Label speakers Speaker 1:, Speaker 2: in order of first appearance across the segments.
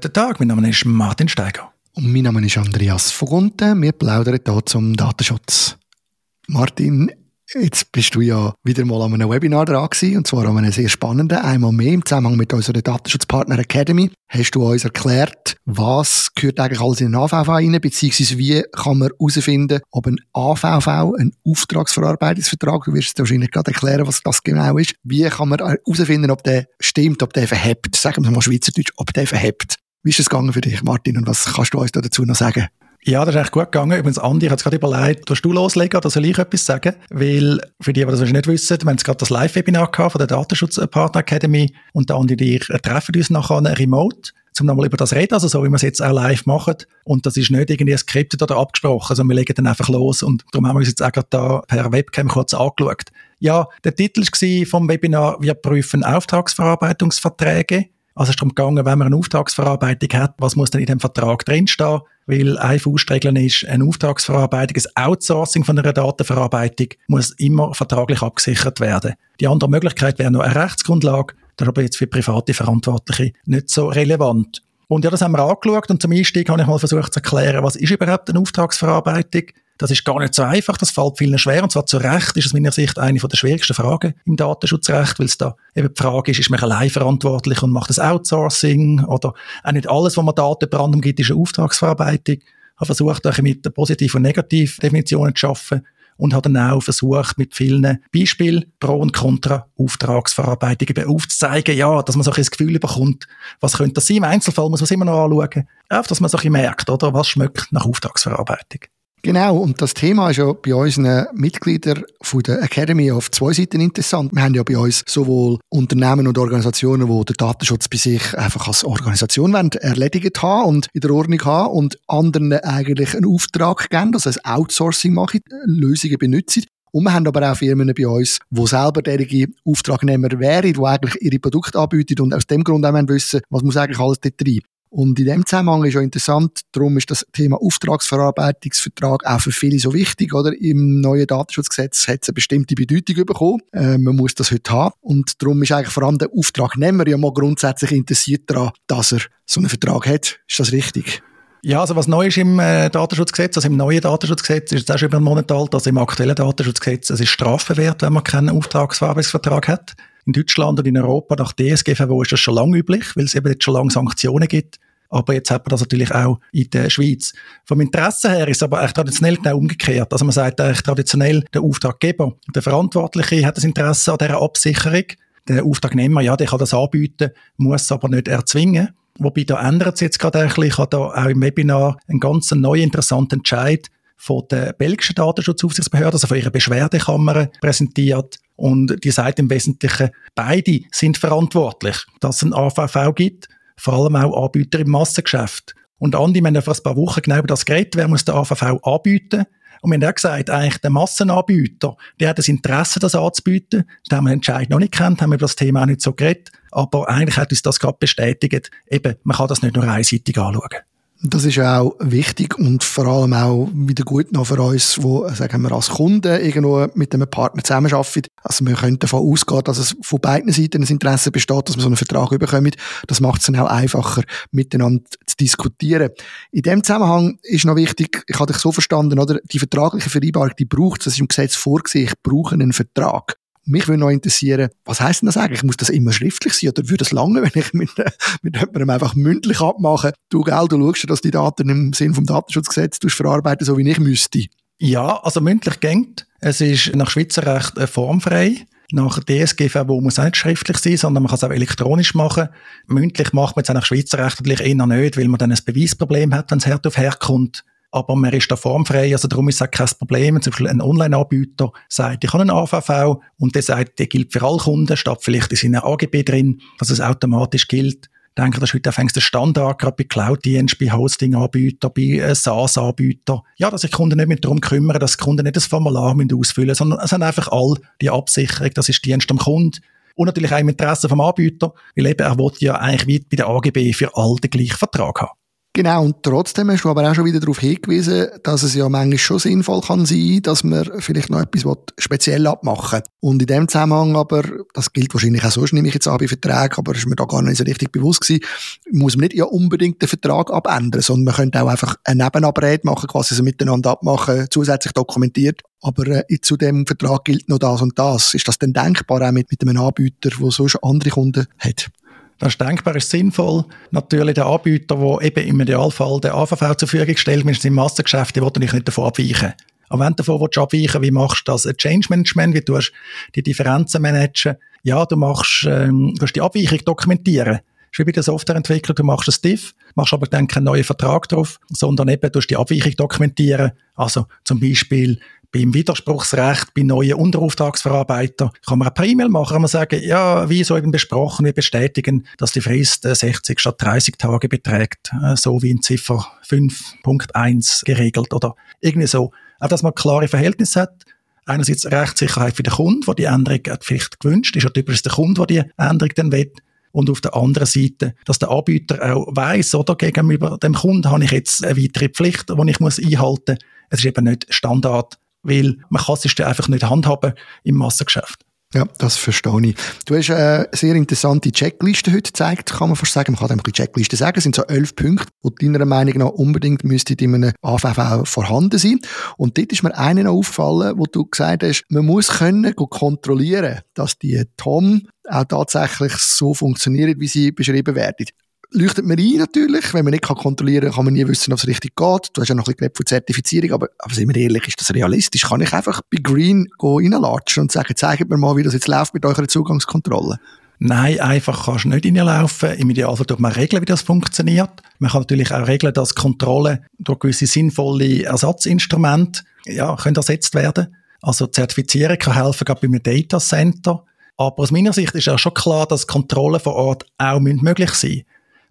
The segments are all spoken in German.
Speaker 1: Guten Tag, mein Name ist Martin Steiger.
Speaker 2: Und mein Name ist Andreas Vogunten. Wir plaudern hier zum Datenschutz. Martin, Jetzt bist du ja wieder mal an einem Webinar dran gewesen, und zwar an einem sehr spannenden, einmal mehr im Zusammenhang mit unserer Datenschutzpartner Academy. Hast du uns erklärt, was gehört eigentlich alles in den AVV rein, beziehungsweise wie kann man herausfinden, ob ein AVV, ein Auftragsverarbeitungsvertrag, du wirst es wahrscheinlich gerade erklären, was das genau ist, wie kann man herausfinden, ob der stimmt, ob der verhebt, sagen wir mal Schweizerdeutsch, ob der verhebt. Wie ist es gegangen für dich, Martin, und was kannst du uns dazu noch sagen?
Speaker 1: Ja, das ist echt gut gegangen. Übrigens, Andi hat es gerade überlegt, willst du loslegen oder soll ich etwas sagen? Weil, für die, die das nicht wissen, wir haben jetzt gerade das Live-Webinar von der Datenschutzpartner Academy und Andi und ich treffen uns nachher remote um nochmal über das reden, also so wie wir es jetzt auch live machen. Und das ist nicht irgendwie skriptet oder abgesprochen, sondern wir legen dann einfach los. Und darum haben wir uns jetzt auch gerade da per Webcam kurz angeschaut. Ja, der Titel war vom Webinar, wir prüfen Auftragsverarbeitungsverträge. Also es ist darum gegangen, wenn man eine Auftragsverarbeitung hat, was muss denn in dem Vertrag drinstehen? Weil eine Faustregel ist, eine Auftragsverarbeitung, ein Outsourcing von einer Datenverarbeitung muss immer vertraglich abgesichert werden. Die andere Möglichkeit wäre noch eine Rechtsgrundlage, das ist aber jetzt für private Verantwortliche nicht so relevant. Und ja, das haben wir angeschaut und zum Einstieg habe ich mal versucht zu erklären, was ist überhaupt eine Auftragsverarbeitung? Das ist gar nicht so einfach, das fällt vielen schwer. Und zwar zu Recht ist es meiner Sicht eine der schwierigsten Fragen im Datenschutzrecht, weil es da eben die Frage ist, ist man allein verantwortlich und macht das Outsourcing oder auch nicht alles, was man Datenbrand umgibt, ist eine Auftragsverarbeitung. Ich habe versucht, auch mit Positiv- und Negativ-Definitionen zu arbeiten und habe dann auch versucht, mit vielen Beispielen Pro- und Contra-Auftragsverarbeitung aufzuzeigen, ja, dass man so ein Gefühl bekommt, was könnte das sein. Im Einzelfall muss man es immer noch anschauen. Einfach, dass man so ein merkt, oder, was schmeckt nach Auftragsverarbeitung.
Speaker 2: Genau, und das Thema ist ja bei unseren Mitgliedern von der Academy auf zwei Seiten interessant. Wir haben ja bei uns sowohl Unternehmen und Organisationen, die den Datenschutz bei sich einfach als Organisation wollen, erledigt haben und in der Ordnung haben und anderen eigentlich einen Auftrag geben, also ein Outsourcing machen, Lösungen benutzen. Und wir haben aber auch Firmen bei uns, die selber derige Auftragnehmer wären, die eigentlich ihre Produkte anbieten und aus dem Grund auch wissen, was muss eigentlich alles dort rein. Und in dem Zusammenhang ist ja interessant, darum ist das Thema Auftragsverarbeitungsvertrag auch für viele so wichtig, oder? Im neuen Datenschutzgesetz hat es eine bestimmte Bedeutung bekommen. Äh, man muss das heute haben. Und darum ist eigentlich vor allem der Auftragnehmer ja mal grundsätzlich interessiert daran, dass er so einen Vertrag hat. Ist das richtig?
Speaker 1: Ja, also was neu ist im äh, Datenschutzgesetz, also im neuen Datenschutzgesetz, ist es auch schon über einen Monat alt, also im aktuellen Datenschutzgesetz, es ist strafbewehrt, wenn man keinen Auftragsverarbeitungsvertrag hat. In Deutschland und in Europa nach DSGVO ist das schon lange üblich, weil es eben jetzt schon lange Sanktionen gibt. Aber jetzt hat man das natürlich auch in der Schweiz. Vom Interesse her ist es aber eigentlich traditionell genau umgekehrt. Also man sagt eigentlich traditionell, der Auftraggeber, der Verantwortliche hat das Interesse an dieser Absicherung. Der Auftragnehmer, ja, der kann das anbieten, muss aber nicht erzwingen. Wobei da ändert es jetzt gerade ein bisschen. Ich habe da auch im Webinar einen ganz neuen, interessanten Entscheid von der belgischen Datenschutzaufsichtsbehörde, also von ihrer Beschwerdekammer präsentiert. Und die sagt im Wesentlichen, beide sind verantwortlich, dass es ein AVV gibt, vor allem auch Anbieter im Massengeschäft. Und Andi, wir haben vor ein paar Wochen genau über das geredet, wer muss der AVV anbieten? Und wir haben auch gesagt, eigentlich der Massenanbieter, der hat das Interesse, das anzubieten. Da haben wir den Entscheid noch nicht kennt, haben wir über das Thema auch nicht so geredet. Aber eigentlich hat uns das gerade bestätigt, eben, man kann das nicht nur einseitig anschauen.
Speaker 2: Das ist auch wichtig und vor allem auch wieder gut noch für uns, wo sagen wir als Kunden irgendwo mit einem Partner zusammenarbeiten. Also wir können davon ausgehen, dass es von beiden Seiten ein Interesse besteht, dass wir so einen Vertrag bekommen. Das macht es dann auch einfacher, miteinander zu diskutieren. In dem Zusammenhang ist noch wichtig, ich habe dich so verstanden, oder? Die vertragliche Vereinbarung, die braucht, das ist im Gesetz vorgesehen, ich brauche einen Vertrag. Mich würde noch interessieren, was heisst denn das eigentlich? Muss das immer schriftlich sein oder würde es lange, wenn ich mit, mit jemandem einfach mündlich abmache? Du, gell, du schaust, dass die Daten im Sinn vom Datenschutzgesetz verarbeiten, so wie ich müsste.
Speaker 1: Ja, also mündlich gängt. Es ist nach Schweizer Recht äh, formfrei. Nach DSGVO muss es auch nicht schriftlich sein, sondern man kann es auch elektronisch machen. Mündlich macht man es nach Schweizer Recht natürlich eher nicht, weil man dann ein Beweisproblem hat, wenn es hart auf herkommt aber man ist da formfrei, also darum ist es auch kein Problem. Zum Beispiel ein Online-Anbieter sagt, ich habe einen AVV und der sagt, der gilt für alle Kunden, statt vielleicht in seinen AGB drin, dass es automatisch gilt. Ich denke, das ist heute der Standard, gerade bei Cloud-Diensten, bei Hosting-Anbietern, bei äh, SaaS-Anbietern. Ja, dass sich Kunden nicht mehr darum kümmern, dass Kunden nicht das Formular ausfüllen müssen, sondern es haben einfach all die Absicherung, das ist Dienst am Kunden. Und natürlich auch im Interesse vom Anbieter, weil eben er will ja eigentlich wie bei der AGB für alle den gleichen Vertrag haben.
Speaker 2: Genau, und trotzdem hast du aber auch schon wieder darauf hingewiesen, dass es ja manchmal schon sinnvoll kann sein, dass man vielleicht noch etwas speziell abmachen will. Und in dem Zusammenhang aber, das gilt wahrscheinlich auch sonst, nehme ich jetzt an bei Verträgen, aber ist mir da gar nicht so richtig bewusst gewesen, muss man nicht ja unbedingt den Vertrag abändern, sondern man könnte auch einfach eine Nebenabrede machen, quasi so miteinander abmachen, zusätzlich dokumentiert. Aber äh, zu dem Vertrag gilt noch das und das. Ist das denn denkbar auch mit, mit einem Anbieter, der sonst andere Kunden hat?
Speaker 1: Das ist denkbar, ist sinnvoll. Natürlich der Anbieter, der eben im Idealfall den AVV zur Verfügung stellt, mit seinem Massengeschäft, der will nicht davon abweichen. Aber wenn du davon abweichen wie machst du das? Change Management, wie du die Differenzen managen? Ja, du machst, ähm, du die Abweichung dokumentieren. Ist wie bei der Softwareentwicklung, du machst ein Diff, machst aber dann keinen neuen Vertrag drauf, sondern eben, du hast die Abweichung dokumentieren. Also, zum Beispiel, beim Widerspruchsrecht bei neuen Unterauftragsverarbeitern kann man per E-Mail machen, kann man sagen, ja, wie so eben besprochen, wir bestätigen, dass die Frist 60 äh, statt 30 Tage beträgt, äh, so wie in Ziffer 5.1 geregelt oder irgendwie so. Auch, dass man klare Verhältnisse hat. Einerseits Rechtssicherheit für den Kunden, der die Änderung vielleicht gewünscht ist, oder typisch der Kunde, der die Änderung dann will. Und auf der anderen Seite, dass der Anbieter auch weiss, oder gegenüber dem Kunden habe ich jetzt eine weitere Pflicht, die ich einhalten muss. Es ist eben nicht Standard weil man kann es einfach nicht handhaben im Massengeschäft.
Speaker 2: Ja, das verstehe ich. Du hast eine sehr interessante Checkliste heute gezeigt, kann man fast sagen. Man kann einfach die Checkliste sagen. Es sind so elf Punkte, die deiner Meinung nach unbedingt müssten in einem AVV vorhanden sein. Und dort ist mir einer noch aufgefallen, wo du gesagt hast, man muss können kontrollieren, dass die TOM auch tatsächlich so funktionieren, wie sie beschrieben werden leuchtet mir ein natürlich. Wenn man nicht kontrollieren kann, kann man nie wissen, ob es richtig geht. Du hast ja noch ein bisschen von Zertifizierung, aber, aber sind wir ehrlich, ist das realistisch? Kann ich einfach bei Green reinlatschen und sagen, zeigt mir mal, wie das jetzt läuft mit eurer Zugangskontrolle?
Speaker 1: Nein, einfach kannst du nicht reinlaufen. Im Idealfall tut man regeln, wie das funktioniert. Man kann natürlich auch regeln, dass Kontrolle durch gewisse sinnvolle Ersatzinstrumente ja, können ersetzt werden. Also Zertifizierung kann helfen, gerade bei einem Datacenter. Aber aus meiner Sicht ist auch schon klar, dass Kontrollen vor Ort auch möglich sein müssen.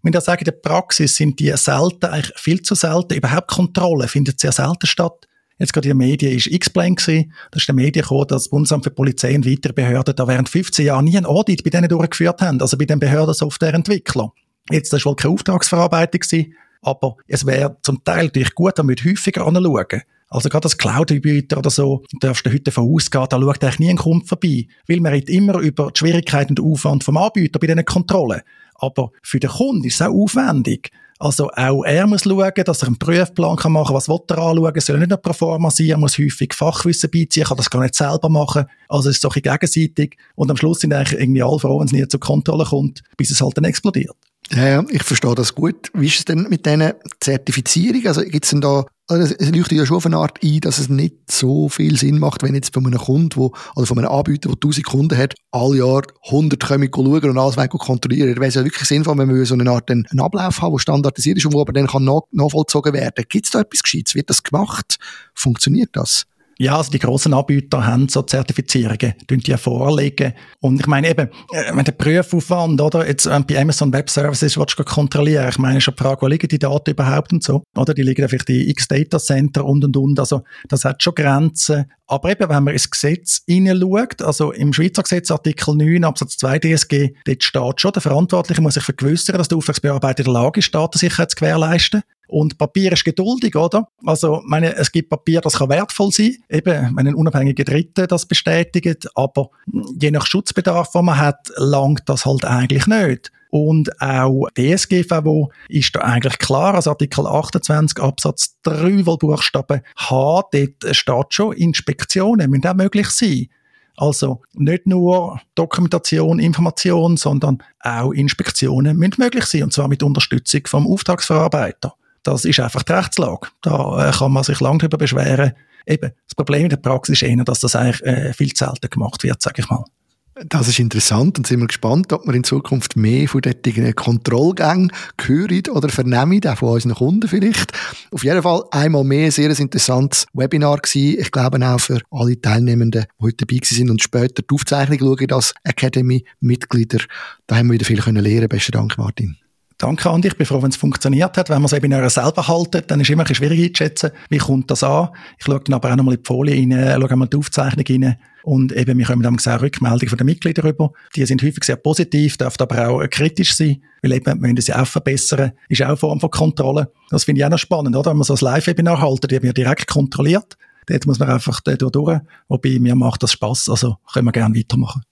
Speaker 1: Ich muss sagen, in der Praxis sind die selten, eigentlich viel zu selten. Überhaupt Kontrolle findet sehr selten statt. Jetzt gerade in den Medien ist X-Plane gewesen. Da ist der Medien gekommen, dass das Bundesamt für Polizei und weitere Behörden da während 15 Jahren nie ein Audit bei denen durchgeführt haben. Also bei den Behörden Softwareentwicklern. Jetzt, das war wohl keine Auftragsverarbeitung gewesen. Aber es wäre zum Teil natürlich gut, damit häufiger anschauen. Also gerade als Cloud-Anbieter oder so, darfst du heute davon ausgehen, da schaut eigentlich nie ein Kunde vorbei. Weil man redet immer über die Schwierigkeiten und den Aufwand vom Anbieter bei diesen Kontrollen. Aber für den Kunden ist es auch aufwendig. Also auch er muss schauen, dass er einen Prüfplan machen kann, was will er anschauen, soll nicht nur pro forma sein, er muss häufig Fachwissen beiziehen, kann das gar nicht selber machen. Also es ist so ein gegenseitig und am Schluss sind eigentlich irgendwie alle froh, wenn es nie zur Kontrolle kommt, bis es halt dann explodiert.
Speaker 2: Ja, ja, ich verstehe das gut. Wie ist es denn mit diesen Zertifizierungen? Also gibt es denn da also es leuchtet ja schon auf eine Art ein, dass es nicht so viel Sinn macht, wenn jetzt von einem Kunden, wo, oder von einem Anbieter, der 1000 Kunden hat, alle Jahr 100 kommen schauen und alles kontrollieren. Da wäre es ja wirklich sinnvoll, wenn wir so eine Art einen Ablauf haben, der standardisiert ist und wo aber dann kann werden. Gibt es da etwas Gescheites? Wird das gemacht? Funktioniert das?
Speaker 1: Ja, also die grossen Anbieter haben so Zertifizierungen, die die vorlegen. Und ich meine eben, äh, wenn der Prüfaufwand, oder, jetzt äh, bei Amazon Web Services willst du kontrollieren, ich meine schon die Frage, wo liegen die Daten überhaupt und so, oder, die liegen vielleicht in x Data Center und und und, also das hat schon Grenzen. Aber eben, wenn man ins Gesetz hineinschaut, also im Schweizer Gesetz Artikel 9 Absatz 2 DSG, dort steht schon, der Verantwortliche muss sich vergewissern, dass der Auftragsbearbeiter in der Lage ist, Datensicherheit zu gewährleisten. Und Papier ist geduldig, oder? Also, meine, es gibt Papier, das kann wertvoll sein, eben, wenn ein unabhängiger Dritter das bestätigt, aber je nach Schutzbedarf, den man hat, langt das halt eigentlich nicht. Und auch DSGVO ist da eigentlich klar, also Artikel 28 Absatz 3, weil Buchstabe H, dort steht schon, Inspektionen müssen auch möglich sein. Also nicht nur Dokumentation, Information, sondern auch Inspektionen müssen möglich sein, und zwar mit Unterstützung vom Auftragsverarbeiter. Das ist einfach die Rechtslage. Da äh, kann man sich lange darüber beschweren. Eben, das Problem in der Praxis ist eher, dass das eigentlich äh, viel zu selten gemacht wird, sage ich mal.
Speaker 2: Das ist interessant und sind wir gespannt, ob wir in Zukunft mehr von diesen Kontrollgängen hören oder vernehmen, auch von unseren Kunden vielleicht. Auf jeden Fall einmal mehr ein sehr interessantes Webinar gewesen. Ich glaube auch für alle Teilnehmenden, die heute dabei sind und später die Aufzeichnung schauen als Academy-Mitglieder. Da haben wir wieder viel lernen können Besten Dank, Martin.
Speaker 1: Danke Andi, ich bin froh, wenn es funktioniert hat. Wenn man es eben selber haltet, dann ist es immer ein bisschen schwierig einzuschätzen, wie kommt das an. Ich schaue dann aber auch nochmal in die Folie rein, schaue mal die Aufzeichnung rein und eben, wir kommen dann auch Rückmeldungen von den Mitgliedern rüber. Die sind häufig sehr positiv, dürfen aber auch kritisch sein, weil eben, wir müssen sie auch verbessern, ist auch eine Form von Kontrolle. Das finde ich auch noch spannend, oder? Wenn man so ein Live-Webinar die werden ja direkt kontrolliert. Dort muss man einfach durch. Wobei, mir macht das Spaß, also können wir gerne weitermachen.